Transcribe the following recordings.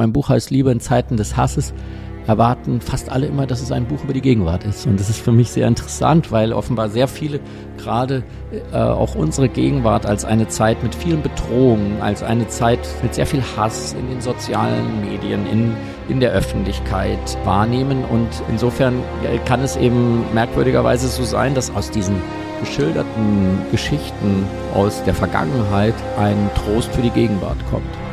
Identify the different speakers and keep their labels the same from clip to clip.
Speaker 1: Mein Buch heißt Liebe in Zeiten des Hasses. Erwarten fast alle immer, dass es ein Buch über die Gegenwart ist. Und das ist für mich sehr interessant, weil offenbar sehr viele gerade äh, auch unsere Gegenwart als eine Zeit mit vielen Bedrohungen, als eine Zeit mit sehr viel Hass in den sozialen Medien, in, in der Öffentlichkeit wahrnehmen. Und insofern kann es eben merkwürdigerweise so sein, dass aus diesen geschilderten Geschichten aus der Vergangenheit ein Trost für die Gegenwart kommt.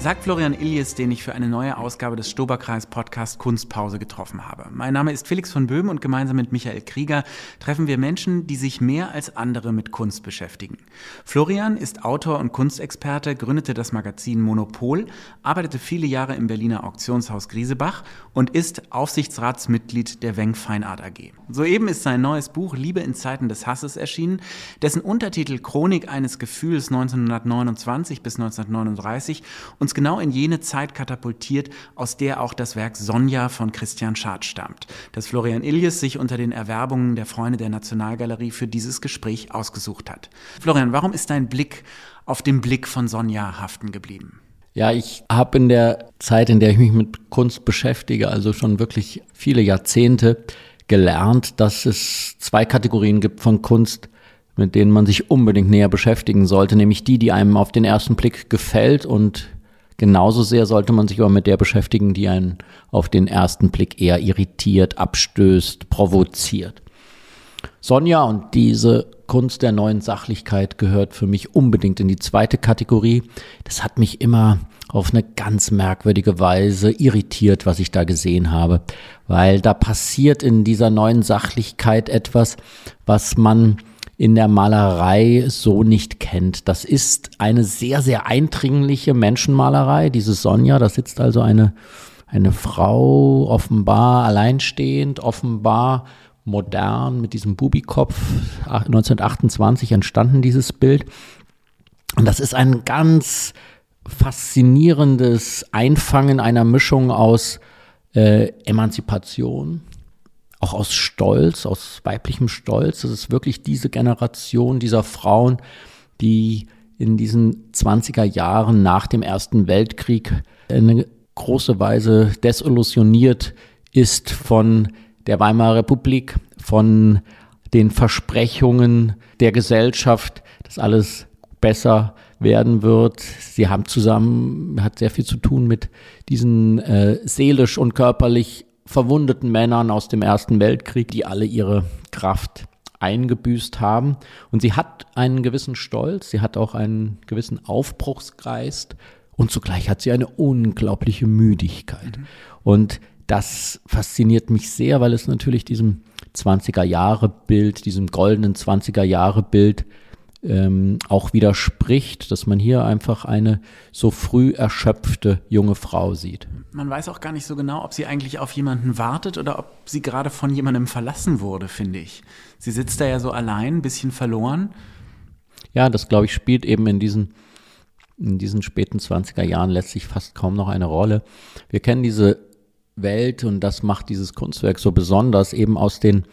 Speaker 2: Sagt Florian Illies, den ich für eine neue Ausgabe des Stoberkreis Podcast Kunstpause getroffen habe. Mein Name ist Felix von Böhm und gemeinsam mit Michael Krieger treffen wir Menschen, die sich mehr als andere mit Kunst beschäftigen. Florian ist Autor und Kunstexperte, gründete das Magazin Monopol, arbeitete viele Jahre im Berliner Auktionshaus Griesebach und ist Aufsichtsratsmitglied der Weng Feinart AG. Soeben ist sein neues Buch Liebe in Zeiten des Hasses erschienen, dessen Untertitel Chronik eines Gefühls 1929 bis 1939 und uns genau in jene Zeit katapultiert, aus der auch das Werk Sonja von Christian Schad stammt, das Florian Illies sich unter den Erwerbungen der Freunde der Nationalgalerie für dieses Gespräch ausgesucht hat. Florian, warum ist dein Blick auf den Blick von Sonja haften geblieben?
Speaker 1: Ja, ich habe in der Zeit, in der ich mich mit Kunst beschäftige, also schon wirklich viele Jahrzehnte, gelernt, dass es zwei Kategorien gibt von Kunst, mit denen man sich unbedingt näher beschäftigen sollte, nämlich die, die einem auf den ersten Blick gefällt und Genauso sehr sollte man sich aber mit der beschäftigen, die einen auf den ersten Blick eher irritiert, abstößt, provoziert. Sonja und diese Kunst der neuen Sachlichkeit gehört für mich unbedingt in die zweite Kategorie. Das hat mich immer auf eine ganz merkwürdige Weise irritiert, was ich da gesehen habe, weil da passiert in dieser neuen Sachlichkeit etwas, was man in der Malerei so nicht kennt. Das ist eine sehr, sehr eindringliche Menschenmalerei. Diese Sonja, da sitzt also eine, eine Frau, offenbar alleinstehend, offenbar modern mit diesem Bubikopf. 1928 entstanden dieses Bild. Und das ist ein ganz faszinierendes Einfangen einer Mischung aus äh, Emanzipation, auch aus Stolz, aus weiblichem Stolz. Das ist wirklich diese Generation dieser Frauen, die in diesen 20er Jahren nach dem Ersten Weltkrieg eine große Weise desillusioniert ist von der Weimarer Republik, von den Versprechungen der Gesellschaft, dass alles besser werden wird. Sie haben zusammen, hat sehr viel zu tun mit diesen äh, seelisch und körperlich verwundeten Männern aus dem Ersten Weltkrieg, die alle ihre Kraft eingebüßt haben. Und sie hat einen gewissen Stolz, sie hat auch einen gewissen Aufbruchsgeist und zugleich hat sie eine unglaubliche Müdigkeit. Mhm. Und das fasziniert mich sehr, weil es natürlich diesem 20er Jahre Bild, diesem goldenen 20er Jahre Bild ähm, auch widerspricht, dass man hier einfach eine so früh erschöpfte junge Frau sieht.
Speaker 2: Man weiß auch gar nicht so genau, ob sie eigentlich auf jemanden wartet oder ob sie gerade von jemandem verlassen wurde, finde ich. Sie sitzt da ja so allein, ein bisschen verloren.
Speaker 1: Ja, das glaube ich spielt eben in diesen in diesen späten 20er Jahren letztlich fast kaum noch eine Rolle. Wir kennen diese Welt und das macht dieses Kunstwerk so besonders eben aus den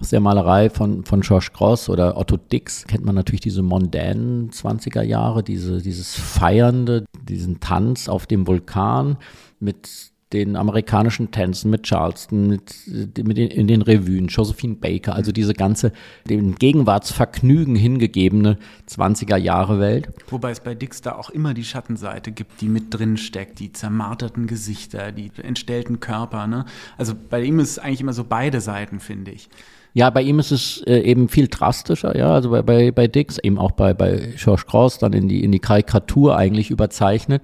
Speaker 1: aus der Malerei von, von George Gross oder Otto Dix kennt man natürlich diese mondänen 20er Jahre, diese, dieses Feiernde, diesen Tanz auf dem Vulkan mit den amerikanischen Tänzen mit Charleston, mit, mit den, in den Revuen, Josephine Baker, also diese ganze dem Gegenwartsvergnügen hingegebene 20er Jahre Welt.
Speaker 2: Wobei es bei Dix da auch immer die Schattenseite gibt, die mit drin steckt, die zermarterten Gesichter, die entstellten Körper. Ne? Also bei ihm ist es eigentlich immer so beide Seiten, finde ich.
Speaker 1: Ja, bei ihm ist es äh, eben viel drastischer, ja, also bei, bei, bei Dix, eben auch bei, bei George Cross dann in die, in die Karikatur eigentlich überzeichnet.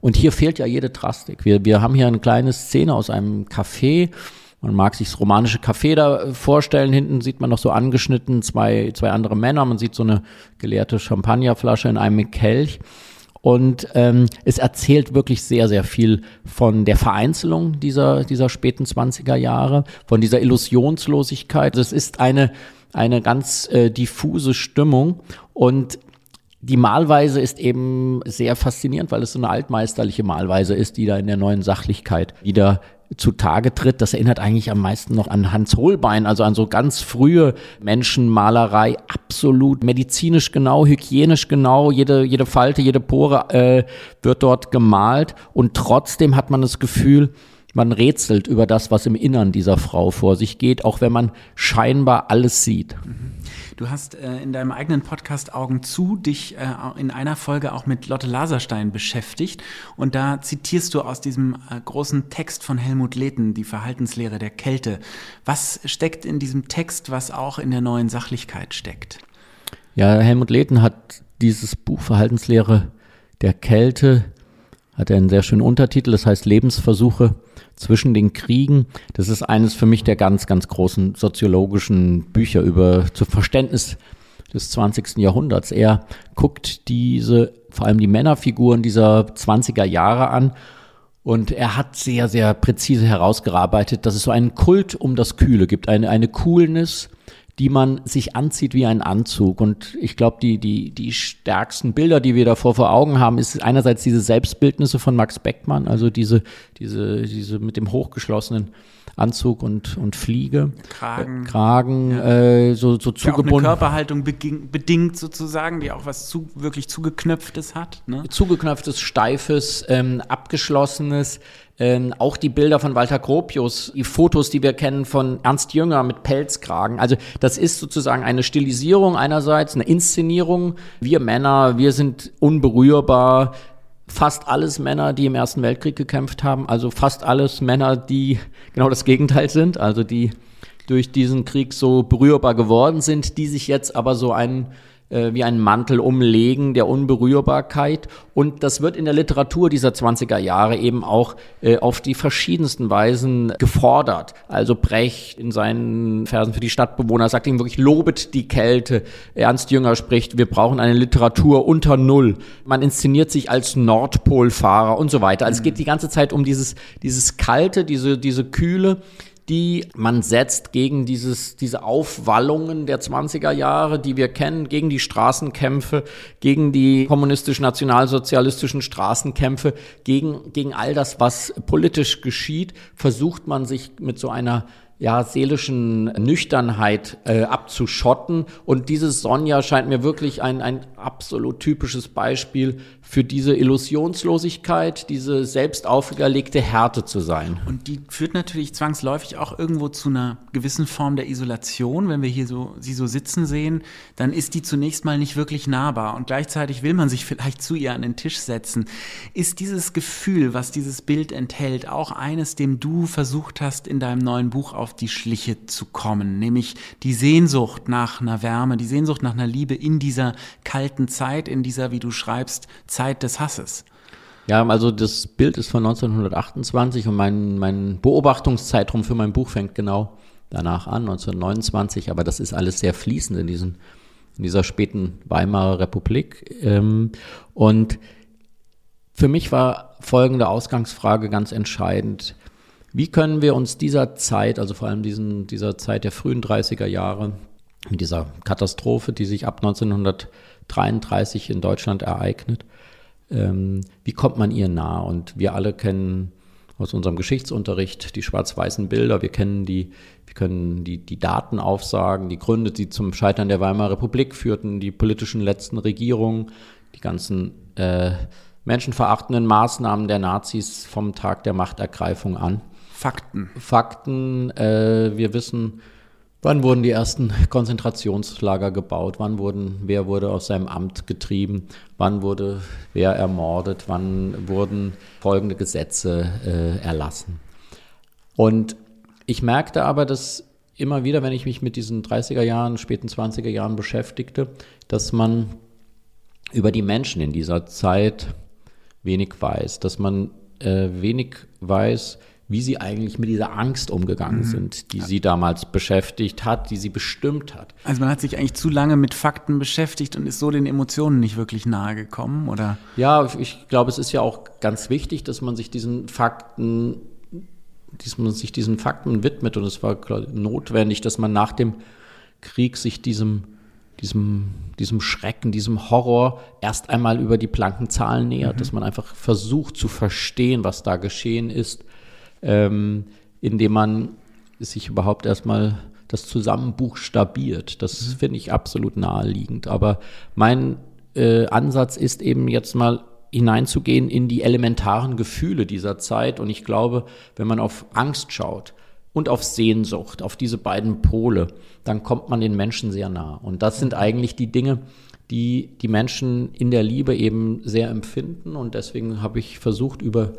Speaker 1: Und hier fehlt ja jede Drastik. Wir, wir haben hier eine kleine Szene aus einem Café. Man mag sich das romanische Café da vorstellen. Hinten sieht man noch so angeschnitten zwei, zwei andere Männer. Man sieht so eine geleerte Champagnerflasche in einem Kelch. Und ähm, es erzählt wirklich sehr, sehr viel von der Vereinzelung dieser, dieser späten 20er Jahre, von dieser Illusionslosigkeit. Es ist eine, eine ganz äh, diffuse Stimmung und die Malweise ist eben sehr faszinierend, weil es so eine altmeisterliche Malweise ist, die da in der neuen Sachlichkeit wieder zutage tritt, das erinnert eigentlich am meisten noch an Hans Holbein, also an so ganz frühe Menschenmalerei, absolut medizinisch genau, hygienisch genau, jede, jede Falte, jede Pore äh, wird dort gemalt und trotzdem hat man das Gefühl, man rätselt über das, was im Innern dieser Frau vor sich geht, auch wenn man scheinbar alles sieht.
Speaker 2: Du hast äh, in deinem eigenen Podcast Augen zu dich äh, in einer Folge auch mit Lotte Laserstein beschäftigt und da zitierst du aus diesem äh, großen Text von Helmut Lehten, die Verhaltenslehre der Kälte. Was steckt in diesem Text, was auch in der neuen Sachlichkeit steckt?
Speaker 1: Ja, Helmut Lehten hat dieses Buch Verhaltenslehre der Kälte, hat einen sehr schönen Untertitel, das heißt Lebensversuche zwischen den Kriegen. Das ist eines für mich der ganz, ganz großen soziologischen Bücher über zu Verständnis des 20. Jahrhunderts. Er guckt diese, vor allem die Männerfiguren dieser 20er Jahre an und er hat sehr, sehr präzise herausgearbeitet, dass es so einen Kult um das Kühle gibt, eine, eine Coolness, die man sich anzieht wie ein Anzug. Und ich glaube, die, die, die stärksten Bilder, die wir davor vor Augen haben, ist einerseits diese Selbstbildnisse von Max Beckmann, also diese, diese, diese mit dem hochgeschlossenen Anzug und, und Fliege.
Speaker 2: Kragen.
Speaker 1: Äh, Kragen, ja. äh, so, so zugebunden.
Speaker 2: Eine Körperhaltung bedingt sozusagen, die auch was zu, wirklich zugeknöpftes hat. Ne?
Speaker 1: Zugeknöpftes, steifes, ähm, abgeschlossenes. Ähm, auch die Bilder von Walter Gropius, die Fotos, die wir kennen von Ernst Jünger mit Pelzkragen. Also das ist sozusagen eine Stilisierung einerseits, eine Inszenierung. Wir Männer, wir sind unberührbar. Fast alles Männer, die im Ersten Weltkrieg gekämpft haben. Also fast alles Männer, die genau das Gegenteil sind. Also die durch diesen Krieg so berührbar geworden sind, die sich jetzt aber so einen äh, wie einen Mantel umlegen der Unberührbarkeit. Und das wird in der Literatur dieser 20er Jahre eben auch äh, auf die verschiedensten Weisen gefordert. Also Brecht in seinen Versen für die Stadtbewohner sagt ihm wirklich, lobet die Kälte. Ernst Jünger spricht, wir brauchen eine Literatur unter Null. Man inszeniert sich als Nordpolfahrer und so weiter. Also es geht die ganze Zeit um dieses, dieses Kalte, diese, diese Kühle die man setzt gegen dieses, diese Aufwallungen der 20er Jahre, die wir kennen, gegen die Straßenkämpfe, gegen die kommunistisch-nationalsozialistischen Straßenkämpfe, gegen, gegen all das, was politisch geschieht, versucht man sich mit so einer ja, seelischen Nüchternheit äh, abzuschotten. Und dieses Sonja scheint mir wirklich ein, ein absolut typisches Beispiel für diese Illusionslosigkeit, diese selbst auferlegte Härte zu sein.
Speaker 2: Und die führt natürlich zwangsläufig auch irgendwo zu einer gewissen Form der Isolation. Wenn wir hier so, sie so sitzen sehen, dann ist die zunächst mal nicht wirklich nahbar. Und gleichzeitig will man sich vielleicht zu ihr an den Tisch setzen. Ist dieses Gefühl, was dieses Bild enthält, auch eines, dem du versucht hast, in deinem neuen Buch auf die Schliche zu kommen, nämlich die Sehnsucht nach einer Wärme, die Sehnsucht nach einer Liebe in dieser kalten Zeit, in dieser, wie du schreibst, Zeit des Hasses.
Speaker 1: Ja, also das Bild ist von 1928 und mein, mein Beobachtungszeitraum für mein Buch fängt genau danach an, 1929, aber das ist alles sehr fließend in, diesen, in dieser späten Weimarer Republik. Ähm, und für mich war folgende Ausgangsfrage ganz entscheidend. Wie können wir uns dieser Zeit, also vor allem diesen, dieser Zeit der frühen 30er Jahre, mit dieser Katastrophe, die sich ab 1933 in Deutschland ereignet, ähm, wie kommt man ihr nahe? Und wir alle kennen aus unserem Geschichtsunterricht die schwarz-weißen Bilder, wir kennen die, wir können die, die Daten aufsagen, die Gründe, die zum Scheitern der Weimarer Republik führten, die politischen letzten Regierungen, die ganzen äh, menschenverachtenden Maßnahmen der Nazis vom Tag der Machtergreifung an.
Speaker 2: Fakten.
Speaker 1: Fakten. Äh, wir wissen, wann wurden die ersten Konzentrationslager gebaut, wann wurden, wer wurde aus seinem Amt getrieben, wann wurde wer ermordet, wann wurden folgende Gesetze äh, erlassen. Und ich merkte aber, dass immer wieder, wenn ich mich mit diesen 30er Jahren, späten 20er Jahren beschäftigte, dass man über die Menschen in dieser Zeit wenig weiß, dass man äh, wenig weiß, wie sie eigentlich mit dieser Angst umgegangen mhm. sind, die ja. sie damals beschäftigt hat, die sie bestimmt hat.
Speaker 2: Also man hat sich eigentlich zu lange mit Fakten beschäftigt und ist so den Emotionen nicht wirklich nahe gekommen, oder?
Speaker 1: Ja, ich glaube, es ist ja auch ganz wichtig, dass man sich diesen Fakten, dass man sich diesen Fakten widmet und es war notwendig, dass man nach dem Krieg sich diesem diesem, diesem Schrecken, diesem Horror erst einmal über die blanken Zahlen nähert, mhm. dass man einfach versucht zu verstehen, was da geschehen ist ähm, indem man sich überhaupt erstmal das zusammenbuchstabiert. Das mhm. finde ich absolut naheliegend. Aber mein äh, Ansatz ist eben jetzt mal hineinzugehen in die elementaren Gefühle dieser Zeit. Und ich glaube, wenn man auf Angst schaut und auf Sehnsucht, auf diese beiden Pole, dann kommt man den Menschen sehr nah. Und das sind eigentlich die Dinge, die die Menschen in der Liebe eben sehr empfinden. Und deswegen habe ich versucht, über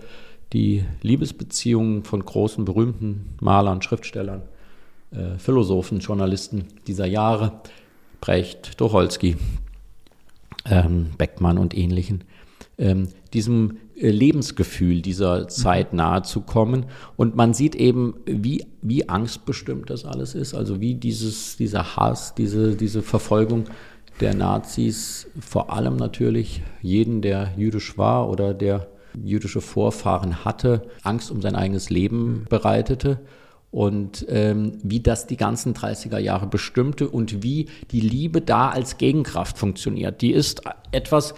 Speaker 1: die Liebesbeziehungen von großen, berühmten Malern, Schriftstellern, äh, Philosophen, Journalisten dieser Jahre, Brecht, Tucholsky, ähm, Beckmann und ähnlichen, ähm, diesem äh, Lebensgefühl dieser Zeit nahe zu kommen. Und man sieht eben, wie, wie angstbestimmt das alles ist, also wie dieses, dieser Hass, diese, diese Verfolgung der Nazis vor allem natürlich jeden, der jüdisch war oder der jüdische Vorfahren hatte, Angst um sein eigenes Leben bereitete und ähm, wie das die ganzen 30er Jahre bestimmte und wie die Liebe da als Gegenkraft funktioniert. Die ist etwas,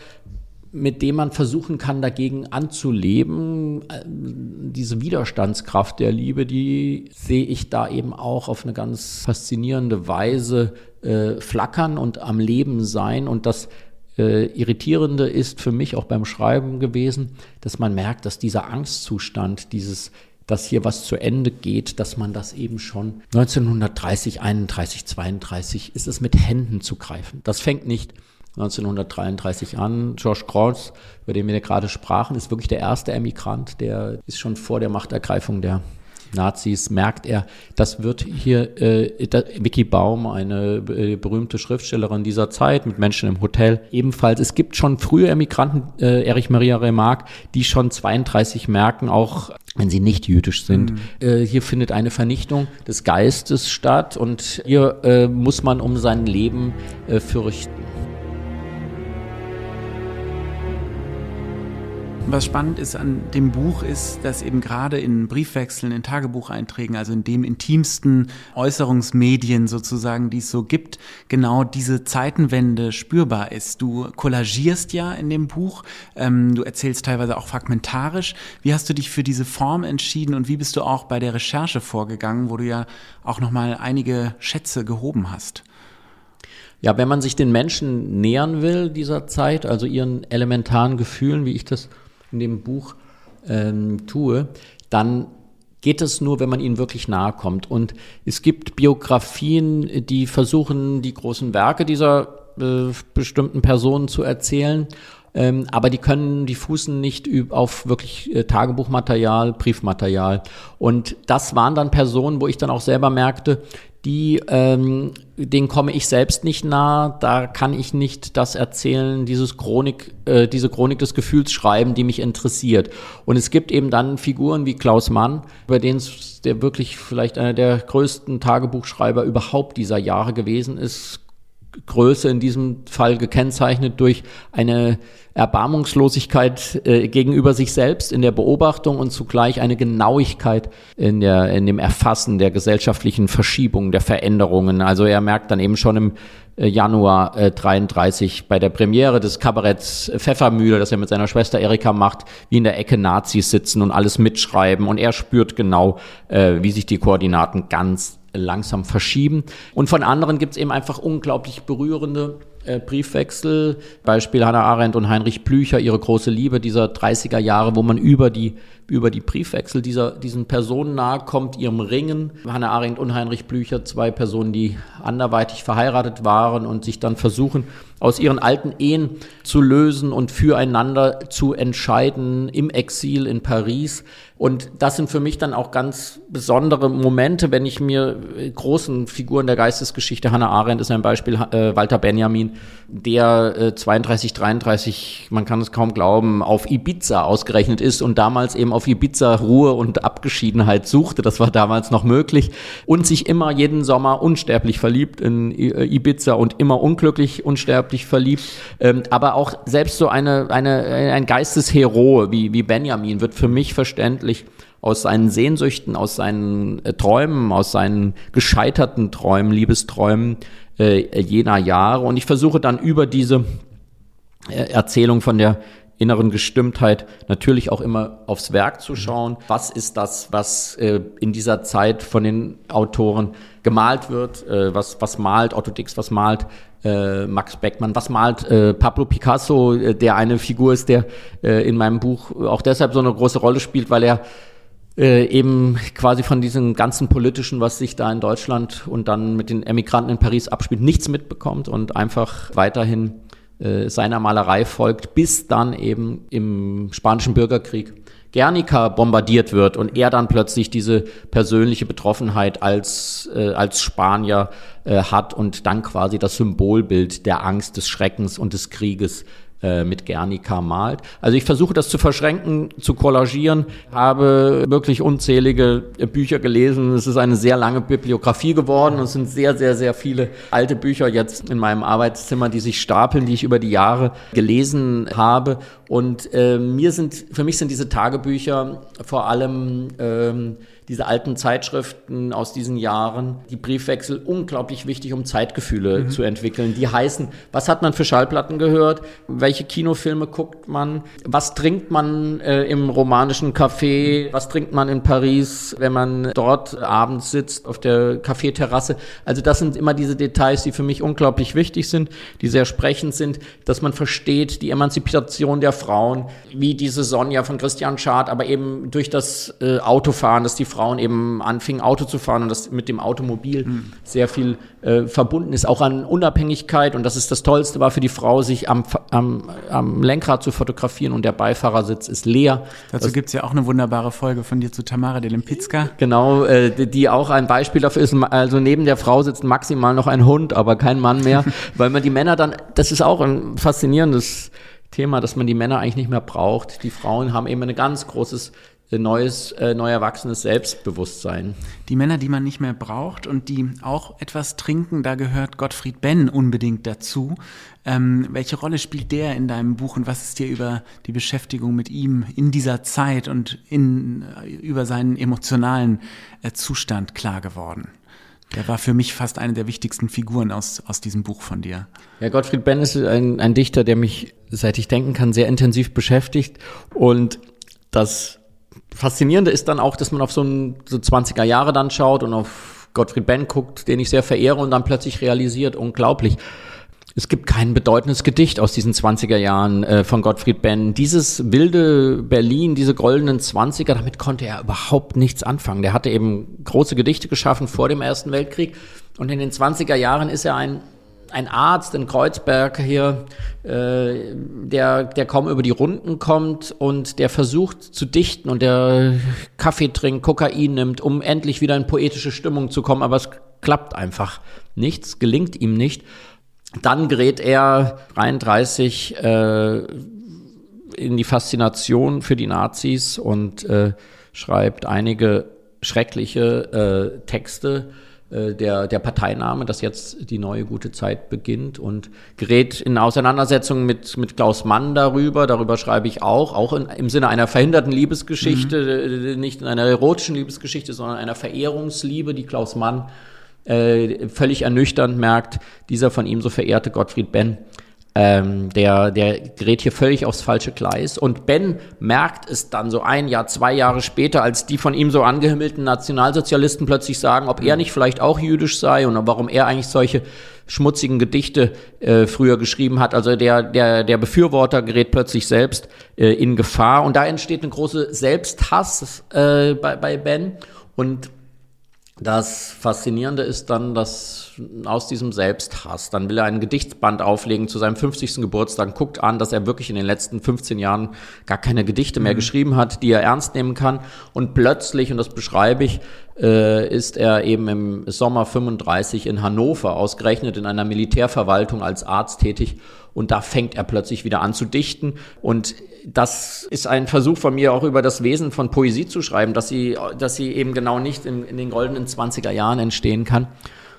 Speaker 1: mit dem man versuchen kann, dagegen anzuleben. Äh, diese Widerstandskraft der Liebe, die sehe ich da eben auch auf eine ganz faszinierende Weise äh, flackern und am Leben sein. Und das äh, Irritierende ist für mich auch beim Schreiben gewesen, dass man merkt, dass dieser Angstzustand, dieses dass hier was zu Ende geht, dass man das eben schon 1930, 31, 32 ist es mit Händen zu greifen. Das fängt nicht 1933 an. George Cross, über den wir gerade sprachen, ist wirklich der erste Emigrant, der ist schon vor der Machtergreifung der Nazis, merkt er, das wird hier äh, da, Vicky Baum, eine äh, berühmte Schriftstellerin dieser Zeit mit Menschen im Hotel, ebenfalls. Es gibt schon frühe Emigranten, äh, Erich Maria Remarque, die schon 32 merken, auch wenn sie nicht jüdisch sind. Mhm. Äh, hier findet eine Vernichtung des Geistes statt und hier äh, muss man um sein Leben äh, fürchten.
Speaker 2: Was spannend ist an dem Buch ist, dass eben gerade in Briefwechseln, in Tagebucheinträgen, also in dem intimsten Äußerungsmedien sozusagen, die es so gibt, genau diese Zeitenwende spürbar ist. Du kollagierst ja in dem Buch, ähm, du erzählst teilweise auch fragmentarisch. Wie hast du dich für diese Form entschieden und wie bist du auch bei der Recherche vorgegangen, wo du ja auch nochmal einige Schätze gehoben hast?
Speaker 1: Ja, wenn man sich den Menschen nähern will dieser Zeit, also ihren elementaren Gefühlen, wie ich das in dem Buch ähm, tue, dann geht es nur, wenn man ihnen wirklich nahe kommt. Und es gibt Biografien, die versuchen, die großen Werke dieser äh, bestimmten Personen zu erzählen. Ähm, aber die können, die fußen nicht auf wirklich äh, Tagebuchmaterial, Briefmaterial. Und das waren dann Personen, wo ich dann auch selber merkte, die, ähm, denen komme ich selbst nicht nah, da kann ich nicht das erzählen, dieses Chronik, äh, diese Chronik des Gefühls schreiben, die mich interessiert. Und es gibt eben dann Figuren wie Klaus Mann, über den der wirklich vielleicht einer der größten Tagebuchschreiber überhaupt dieser Jahre gewesen ist, Größe in diesem Fall gekennzeichnet durch eine Erbarmungslosigkeit äh, gegenüber sich selbst in der Beobachtung und zugleich eine Genauigkeit in, der, in dem Erfassen der gesellschaftlichen Verschiebungen, der Veränderungen. Also er merkt dann eben schon im äh, Januar äh, 33 bei der Premiere des Kabaretts Pfeffermühle, das er mit seiner Schwester Erika macht, wie in der Ecke Nazis sitzen und alles mitschreiben und er spürt genau, äh, wie sich die Koordinaten ganz langsam verschieben. Und von anderen gibt es eben einfach unglaublich berührende äh, Briefwechsel. Beispiel Hannah Arendt und Heinrich Blücher, ihre große Liebe dieser 30er Jahre, wo man über die, über die Briefwechsel dieser, diesen Personen nahe kommt, ihrem Ringen. Hannah Arendt und Heinrich Blücher, zwei Personen, die anderweitig verheiratet waren und sich dann versuchen, aus ihren alten Ehen zu lösen und füreinander zu entscheiden im Exil in Paris. Und das sind für mich dann auch ganz besondere Momente, wenn ich mir äh, großen Figuren der Geistesgeschichte, Hannah Arendt ist ein Beispiel, äh, Walter Benjamin, der äh, 32, 33, man kann es kaum glauben, auf Ibiza ausgerechnet ist und damals eben auf Ibiza Ruhe und Abgeschiedenheit suchte, das war damals noch möglich, und sich immer jeden Sommer unsterblich verliebt in äh, Ibiza und immer unglücklich unsterblich verliebt. Ähm, aber auch selbst so eine, eine, ein Geisteshero wie, wie Benjamin wird für mich verständlich wirklich aus seinen Sehnsüchten, aus seinen äh, Träumen, aus seinen gescheiterten Träumen, Liebesträumen äh, jener Jahre. Und ich versuche dann über diese äh, Erzählung von der inneren Gestimmtheit natürlich auch immer aufs Werk zu schauen. Was ist das, was äh, in dieser Zeit von den Autoren gemalt wird? Äh, was, was malt Otto Dix, was malt äh, Max Beckmann, was malt äh, Pablo Picasso, äh, der eine Figur ist, der äh, in meinem Buch auch deshalb so eine große Rolle spielt, weil er äh, eben quasi von diesem ganzen politischen, was sich da in Deutschland und dann mit den Emigranten in Paris abspielt, nichts mitbekommt und einfach weiterhin äh, seiner Malerei folgt, bis dann eben im spanischen Bürgerkrieg Guernica bombardiert wird und er dann plötzlich diese persönliche Betroffenheit als, äh, als Spanier äh, hat und dann quasi das Symbolbild der Angst, des Schreckens und des Krieges äh, mit Guernica malt. Also ich versuche das zu verschränken, zu kollagieren, habe wirklich unzählige äh, Bücher gelesen. Es ist eine sehr lange Bibliografie geworden. Es sind sehr, sehr, sehr viele alte Bücher jetzt in meinem Arbeitszimmer, die sich stapeln, die ich über die Jahre gelesen habe. Und äh, mir sind, für mich sind diese Tagebücher vor allem ähm, diese alten Zeitschriften aus diesen Jahren, die Briefwechsel unglaublich wichtig, um Zeitgefühle mhm. zu entwickeln. Die heißen, was hat man für Schallplatten gehört? Welche Kinofilme guckt man? Was trinkt man äh, im romanischen Café? Was trinkt man in Paris, wenn man dort abends sitzt auf der Kaffeeterrasse? Also das sind immer diese Details, die für mich unglaublich wichtig sind, die sehr sprechend sind, dass man versteht die Emanzipation der Frauen, wie diese Sonja von Christian Schad, aber eben durch das äh, Autofahren, dass die Frauen eben anfingen, Auto zu fahren und das mit dem Automobil mhm. sehr viel äh, verbunden ist, auch an Unabhängigkeit. Und das ist das Tollste war für die Frau, sich am, am, am Lenkrad zu fotografieren und der Beifahrersitz ist leer.
Speaker 2: Dazu gibt es ja auch eine wunderbare Folge von dir zu Tamara de Lempicka.
Speaker 1: Genau, äh, die, die auch ein Beispiel dafür ist. Also neben der Frau sitzt maximal noch ein Hund, aber kein Mann mehr, weil man die Männer dann, das ist auch ein faszinierendes Thema, dass man die Männer eigentlich nicht mehr braucht. Die Frauen haben eben ein ganz großes neues, äh, neu erwachsenes Selbstbewusstsein.
Speaker 2: Die Männer, die man nicht mehr braucht und die auch etwas trinken, da gehört Gottfried Benn unbedingt dazu. Ähm, welche Rolle spielt der in deinem Buch und was ist dir über die Beschäftigung mit ihm in dieser Zeit und in, äh, über seinen emotionalen äh, Zustand klar geworden? Der war für mich fast eine der wichtigsten Figuren aus, aus diesem Buch von dir.
Speaker 1: Ja, Gottfried Benn ist ein, ein Dichter, der mich, seit ich denken kann, sehr intensiv beschäftigt und das Faszinierende ist dann auch, dass man auf so, ein, so 20er Jahre dann schaut und auf Gottfried Benn guckt, den ich sehr verehre und dann plötzlich realisiert, unglaublich. Es gibt kein bedeutendes Gedicht aus diesen 20er Jahren äh, von Gottfried Benn. Dieses wilde Berlin, diese goldenen 20er, damit konnte er überhaupt nichts anfangen. Der hatte eben große Gedichte geschaffen vor dem Ersten Weltkrieg und in den 20er Jahren ist er ein ein Arzt in Kreuzberg hier, äh, der, der kaum über die Runden kommt und der versucht zu dichten und der Kaffee trinkt, Kokain nimmt, um endlich wieder in poetische Stimmung zu kommen, aber es klappt einfach nichts, gelingt ihm nicht. Dann gerät er 33 äh, in die Faszination für die Nazis und äh, schreibt einige schreckliche äh, Texte der, der Parteiname, dass jetzt die neue gute Zeit beginnt und gerät in Auseinandersetzung mit, mit Klaus Mann darüber. Darüber schreibe ich auch, auch in, im Sinne einer verhinderten Liebesgeschichte, mhm. nicht in einer erotischen Liebesgeschichte, sondern einer Verehrungsliebe, die Klaus Mann äh, völlig ernüchternd merkt, dieser von ihm so verehrte Gottfried Benn ähm, der, der gerät hier völlig aufs falsche Gleis. Und Ben merkt es dann so ein Jahr, zwei Jahre später, als die von ihm so angehimmelten Nationalsozialisten plötzlich sagen, ob er nicht vielleicht auch jüdisch sei und warum er eigentlich solche schmutzigen Gedichte äh, früher geschrieben hat. Also der, der, der Befürworter gerät plötzlich selbst äh, in Gefahr. Und da entsteht eine große Selbsthass äh, bei, bei Ben. Und das Faszinierende ist dann, dass aus diesem Selbsthass, dann will er einen Gedichtsband auflegen zu seinem 50. Geburtstag, guckt an, dass er wirklich in den letzten 15 Jahren gar keine Gedichte mehr mhm. geschrieben hat, die er ernst nehmen kann. Und plötzlich, und das beschreibe ich, äh, ist er eben im Sommer 35 in Hannover, ausgerechnet in einer Militärverwaltung als Arzt tätig. Und da fängt er plötzlich wieder an zu dichten. Und das ist ein Versuch von mir auch über das Wesen von Poesie zu schreiben, dass sie, dass sie eben genau nicht in, in den goldenen 20er Jahren entstehen kann,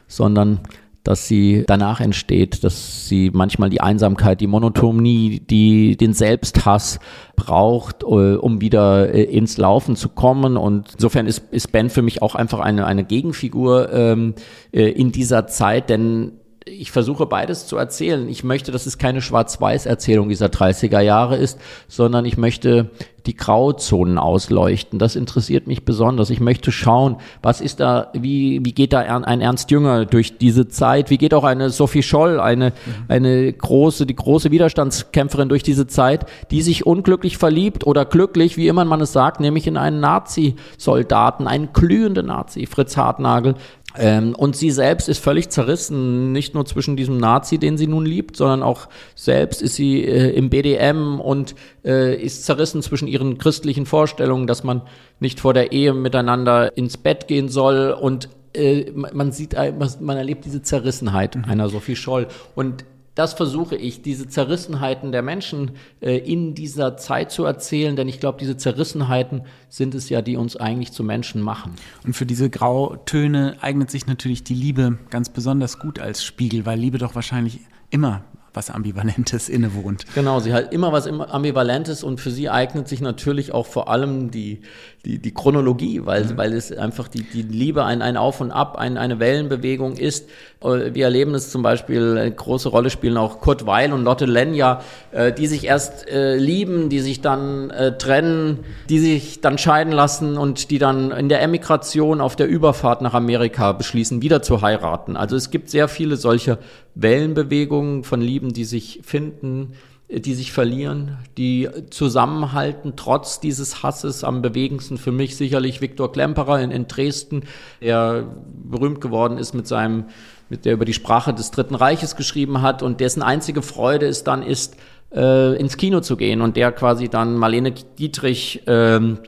Speaker 1: sondern dass sie danach entsteht, dass sie manchmal die Einsamkeit, die Monotonie, die den Selbsthass braucht, äh, um wieder äh, ins Laufen zu kommen. Und insofern ist, ist Ben für mich auch einfach eine, eine Gegenfigur ähm, äh, in dieser Zeit, denn ich versuche beides zu erzählen. Ich möchte, dass es keine Schwarz-Weiß-Erzählung dieser 30er Jahre ist, sondern ich möchte die Grauzonen ausleuchten. Das interessiert mich besonders. Ich möchte schauen, was ist da, wie, wie geht da ein Ernst Jünger durch diese Zeit? Wie geht auch eine Sophie Scholl, eine, eine große, die große Widerstandskämpferin durch diese Zeit, die sich unglücklich verliebt oder glücklich, wie immer man es sagt, nämlich in einen Nazi-Soldaten, einen glühenden Nazi, Fritz Hartnagel, ähm, und sie selbst ist völlig zerrissen, nicht nur zwischen diesem Nazi, den sie nun liebt, sondern auch selbst ist sie äh, im BDM und äh, ist zerrissen zwischen ihren christlichen Vorstellungen, dass man nicht vor der Ehe miteinander ins Bett gehen soll und äh, man sieht, man erlebt diese Zerrissenheit mhm. einer Sophie Scholl. Und das versuche ich, diese Zerrissenheiten der Menschen äh, in dieser Zeit zu erzählen, denn ich glaube, diese Zerrissenheiten sind es ja, die uns eigentlich zu Menschen machen.
Speaker 2: Und für diese Grautöne eignet sich natürlich die Liebe ganz besonders gut als Spiegel, weil Liebe doch wahrscheinlich immer was Ambivalentes innewohnt.
Speaker 1: Genau, sie hat immer was Ambivalentes und für sie eignet sich natürlich auch vor allem die, die, die Chronologie, weil, mhm. weil es einfach die, die Liebe ein, ein Auf und Ab, ein, eine Wellenbewegung ist. Äh, wir erleben es zum Beispiel, eine große Rolle spielen auch Kurt Weil und Lotte Lenja, äh, die sich erst äh, lieben, die sich dann äh, trennen, die sich dann scheiden lassen und die dann in der Emigration auf der Überfahrt nach Amerika beschließen, wieder zu heiraten. Also es gibt sehr viele solche Wellenbewegungen von Lieben, die sich finden, die sich verlieren, die zusammenhalten, trotz dieses Hasses. Am bewegendsten für mich sicherlich Viktor Klemperer in, in Dresden, der berühmt geworden ist mit seinem, mit der über die Sprache des Dritten Reiches geschrieben hat und dessen einzige Freude es dann ist, äh, ins Kino zu gehen und der quasi dann Marlene Dietrich ähm,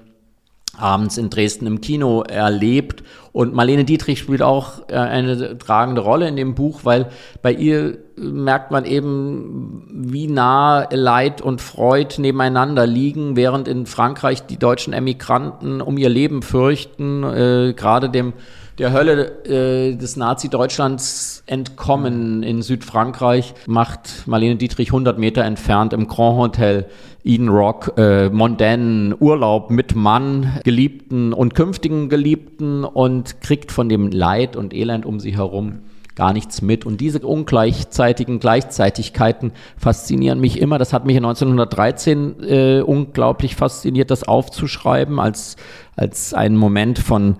Speaker 1: abends in Dresden im Kino erlebt. Und Marlene Dietrich spielt auch äh, eine tragende Rolle in dem Buch, weil bei ihr merkt man eben, wie nah Leid und Freud nebeneinander liegen, während in Frankreich die deutschen Emigranten um ihr Leben fürchten, äh, gerade dem der Hölle äh, des Nazi-Deutschlands entkommen in Südfrankreich, macht Marlene Dietrich 100 Meter entfernt im Grand Hotel Eden Rock äh, mondainen Urlaub mit Mann, Geliebten und künftigen Geliebten und kriegt von dem Leid und Elend um sie herum gar nichts mit. Und diese ungleichzeitigen Gleichzeitigkeiten faszinieren mich immer. Das hat mich 1913 äh, unglaublich fasziniert, das aufzuschreiben als, als einen Moment von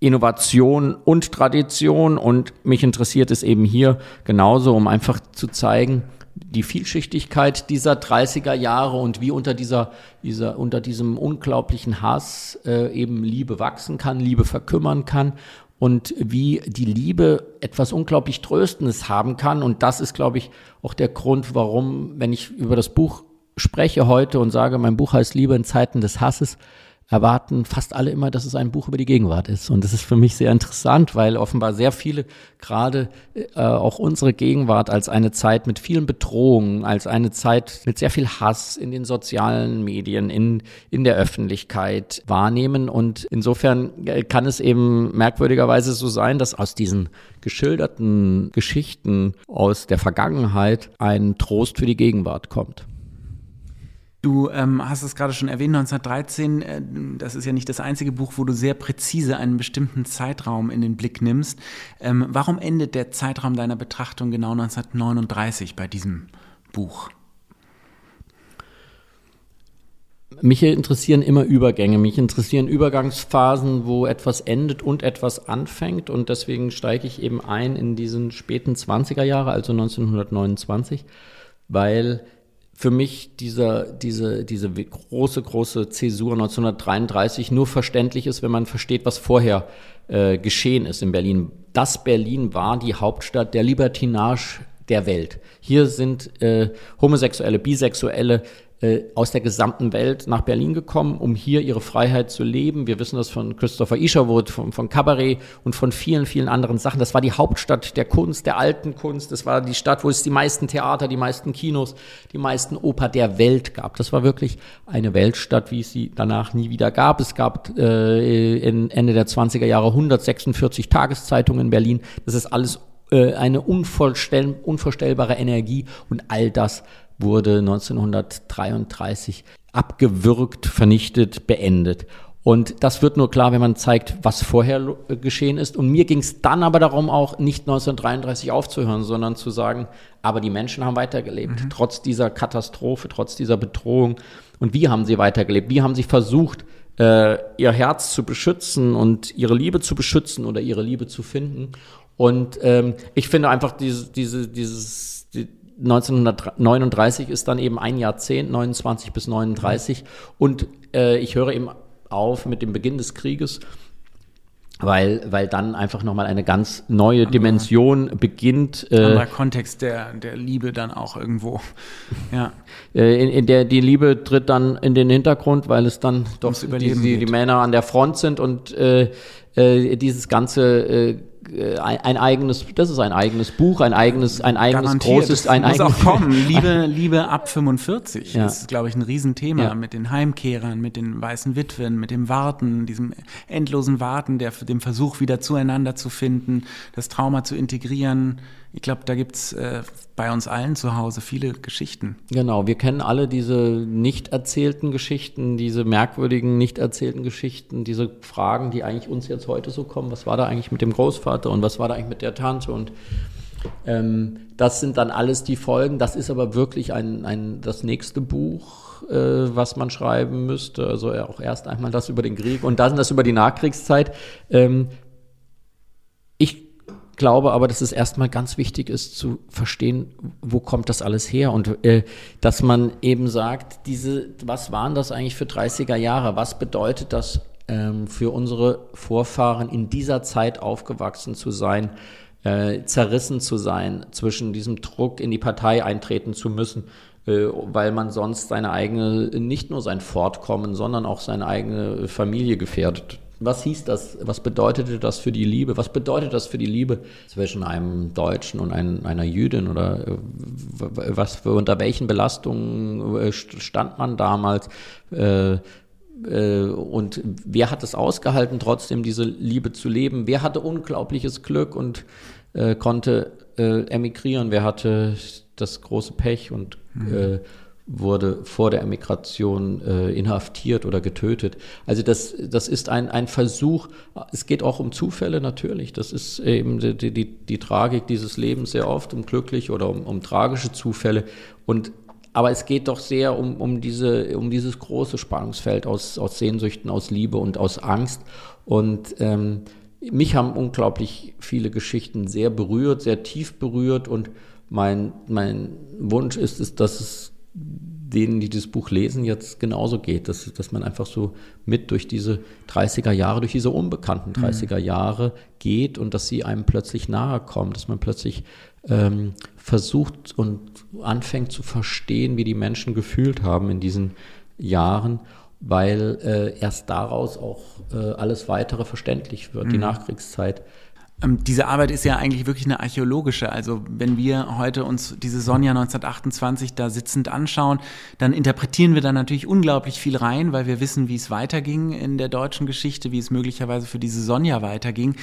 Speaker 1: Innovation und Tradition. Und mich interessiert es eben hier genauso, um einfach zu zeigen, die Vielschichtigkeit dieser 30er Jahre und wie unter dieser, dieser unter diesem unglaublichen Hass äh, eben Liebe wachsen kann, Liebe verkümmern kann und wie die Liebe etwas unglaublich Tröstendes haben kann. Und das ist, glaube ich, auch der Grund, warum, wenn ich über das Buch spreche heute und sage, mein Buch heißt Liebe in Zeiten des Hasses, erwarten fast alle immer, dass es ein Buch über die Gegenwart ist. Und das ist für mich sehr interessant, weil offenbar sehr viele gerade äh, auch unsere Gegenwart als eine Zeit mit vielen Bedrohungen, als eine Zeit mit sehr viel Hass in den sozialen Medien, in, in der Öffentlichkeit wahrnehmen. Und insofern äh, kann es eben merkwürdigerweise so sein, dass aus diesen geschilderten Geschichten aus der Vergangenheit ein Trost für die Gegenwart kommt.
Speaker 2: Du ähm, hast es gerade schon erwähnt, 1913, äh, das ist ja nicht das einzige Buch, wo du sehr präzise einen bestimmten Zeitraum in den Blick nimmst. Ähm, warum endet der Zeitraum deiner Betrachtung genau 1939 bei diesem Buch?
Speaker 1: Mich interessieren immer Übergänge, mich interessieren Übergangsphasen, wo etwas endet und etwas anfängt und deswegen steige ich eben ein in diesen späten 20er Jahre, also 1929, weil für mich dieser, diese, diese große, große Zäsur 1933 nur verständlich ist, wenn man versteht, was vorher äh, geschehen ist in Berlin. Das Berlin war die Hauptstadt der Libertinage der Welt. Hier sind äh, Homosexuelle, Bisexuelle, aus der gesamten Welt nach Berlin gekommen, um hier ihre Freiheit zu leben. Wir wissen das von Christopher Isherwood, von, von Cabaret und von vielen, vielen anderen Sachen. Das war die Hauptstadt der Kunst, der alten Kunst. Das war die Stadt, wo es die meisten Theater, die meisten Kinos, die meisten Oper der Welt gab. Das war wirklich eine Weltstadt, wie es sie danach nie wieder gab. Es gab äh, Ende der 20er Jahre 146 Tageszeitungen in Berlin. Das ist alles äh, eine unvorstellbare Energie und all das wurde 1933 abgewürgt, vernichtet, beendet. Und das wird nur klar, wenn man zeigt, was vorher äh, geschehen ist. Und mir ging es dann aber darum, auch nicht 1933 aufzuhören, sondern zu sagen, aber die Menschen haben weitergelebt, mhm. trotz dieser Katastrophe, trotz dieser Bedrohung. Und wie haben sie weitergelebt? Wie haben sie versucht, äh, ihr Herz zu beschützen und ihre Liebe zu beschützen oder ihre Liebe zu finden? Und ähm, ich finde einfach diese, diese, dieses, die, 1939 ist dann eben ein Jahrzehnt, 29 bis 39. Und äh, ich höre eben auf mit dem Beginn des Krieges, weil, weil dann einfach nochmal eine ganz neue Dimension beginnt.
Speaker 2: Äh, anderer Kontext der, der Liebe dann auch irgendwo. Ja.
Speaker 1: Äh, in, in der die Liebe tritt dann in den Hintergrund, weil es dann doch die, die, die, Männer an der Front sind und äh, äh, dieses ganze äh, ein, ein, eigenes, das ist ein eigenes Buch, ein eigenes, ein eigenes Garantiert, großes, ein
Speaker 2: muss eigenes. auch kommen. Liebe, Liebe ab 45 ja. ist, glaube ich, ein Riesenthema ja. mit den Heimkehrern, mit den weißen Witwen, mit dem Warten, diesem endlosen Warten, der, dem Versuch wieder zueinander zu finden, das Trauma zu integrieren. Ich glaube, da gibt's äh, bei uns allen zu Hause viele Geschichten.
Speaker 1: Genau, wir kennen alle diese nicht erzählten Geschichten, diese merkwürdigen nicht erzählten Geschichten, diese Fragen, die eigentlich uns jetzt heute so kommen. Was war da eigentlich mit dem Großvater und was war da eigentlich mit der Tante? Und ähm, das sind dann alles die Folgen. Das ist aber wirklich ein, ein, das nächste Buch, äh, was man schreiben müsste. Also auch erst einmal das über den Krieg und dann das über die Nachkriegszeit. Ähm, glaube aber, dass es erstmal ganz wichtig ist zu verstehen, wo kommt das alles her und äh, dass man eben sagt, diese, was waren das eigentlich für 30er Jahre? Was bedeutet das ähm, für unsere Vorfahren in dieser Zeit aufgewachsen zu sein, äh, zerrissen zu sein, zwischen diesem Druck in die Partei eintreten zu müssen, äh, weil man sonst seine eigene, nicht nur sein Fortkommen, sondern auch seine eigene Familie gefährdet. Was hieß das? Was bedeutete das für die Liebe? Was bedeutet das für die Liebe zwischen einem Deutschen und ein, einer Jüdin? Oder äh, was, unter welchen Belastungen äh, stand man damals? Äh, und wer hat es ausgehalten, trotzdem diese Liebe zu leben? Wer hatte unglaubliches Glück und konnte emigrieren? Wer hatte das große Pech und mhm wurde vor der Emigration äh, inhaftiert oder getötet. Also das, das ist ein, ein Versuch, es geht auch um Zufälle natürlich, das ist eben die, die, die Tragik dieses Lebens sehr oft, um glückliche oder um, um tragische Zufälle. Und aber es geht doch sehr um, um, diese, um dieses große Spannungsfeld aus, aus Sehnsüchten, aus Liebe und aus Angst. Und ähm, mich haben unglaublich viele Geschichten sehr berührt, sehr tief berührt. Und mein, mein Wunsch ist es, dass es denen, die das Buch lesen, jetzt genauso geht, dass, dass man einfach so mit durch diese 30er Jahre, durch diese unbekannten 30er mhm. Jahre geht und dass sie einem plötzlich nahe kommen, dass man plötzlich ähm, versucht und anfängt zu verstehen, wie die Menschen gefühlt haben in diesen Jahren, weil äh, erst daraus auch äh, alles weitere verständlich wird, mhm. die Nachkriegszeit
Speaker 2: diese Arbeit ist ja eigentlich wirklich eine archäologische. Also wenn wir heute uns diese Sonja 1928 da sitzend anschauen, dann interpretieren wir da natürlich unglaublich viel rein, weil wir wissen, wie es weiterging in der deutschen Geschichte, wie es möglicherweise für diese Sonja weiterging.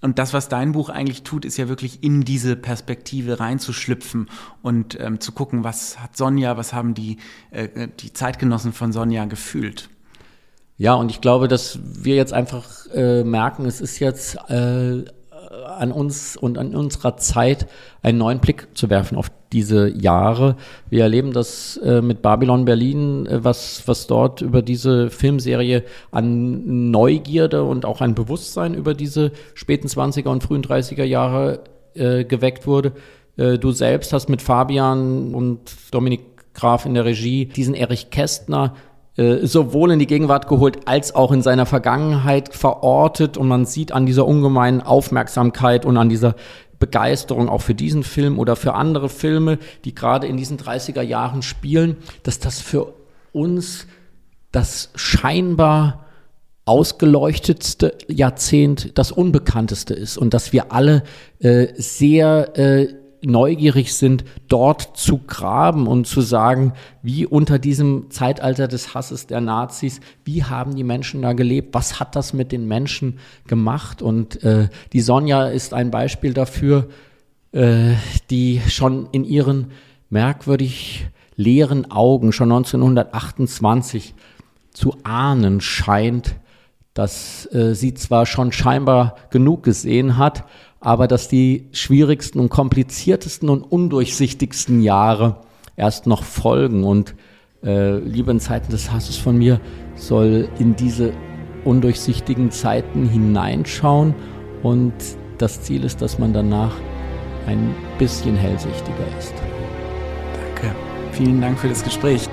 Speaker 2: Und das, was dein Buch eigentlich tut, ist ja wirklich in diese Perspektive reinzuschlüpfen und ähm, zu gucken, was hat Sonja, was haben die, äh, die Zeitgenossen von Sonja gefühlt.
Speaker 1: Ja, und ich glaube, dass wir jetzt einfach äh, merken, es ist jetzt äh, an uns und an unserer Zeit einen neuen Blick zu werfen auf diese Jahre. Wir erleben das äh, mit Babylon Berlin, äh, was, was dort über diese Filmserie an Neugierde und auch ein Bewusstsein über diese späten 20er und frühen 30er Jahre äh, geweckt wurde. Äh, du selbst hast mit Fabian und Dominik Graf in der Regie diesen Erich Kästner sowohl in die Gegenwart geholt als auch in seiner Vergangenheit verortet. Und man sieht an dieser ungemeinen Aufmerksamkeit und an dieser Begeisterung auch für diesen Film oder für andere Filme, die gerade in diesen 30er Jahren spielen, dass das für uns das scheinbar ausgeleuchtetste Jahrzehnt das unbekannteste ist und dass wir alle äh, sehr äh, neugierig sind, dort zu graben und zu sagen, wie unter diesem Zeitalter des Hasses der Nazis, wie haben die Menschen da gelebt, was hat das mit den Menschen gemacht? Und äh, die Sonja ist ein Beispiel dafür, äh, die schon in ihren merkwürdig leeren Augen schon 1928 zu ahnen scheint, dass äh, sie zwar schon scheinbar genug gesehen hat, aber dass die schwierigsten und kompliziertesten und undurchsichtigsten Jahre erst noch folgen. Und äh, Liebe in Zeiten des Hasses von mir soll in diese undurchsichtigen Zeiten hineinschauen und das Ziel ist, dass man danach ein bisschen hellsichtiger ist.
Speaker 2: Danke. Vielen Dank für das Gespräch.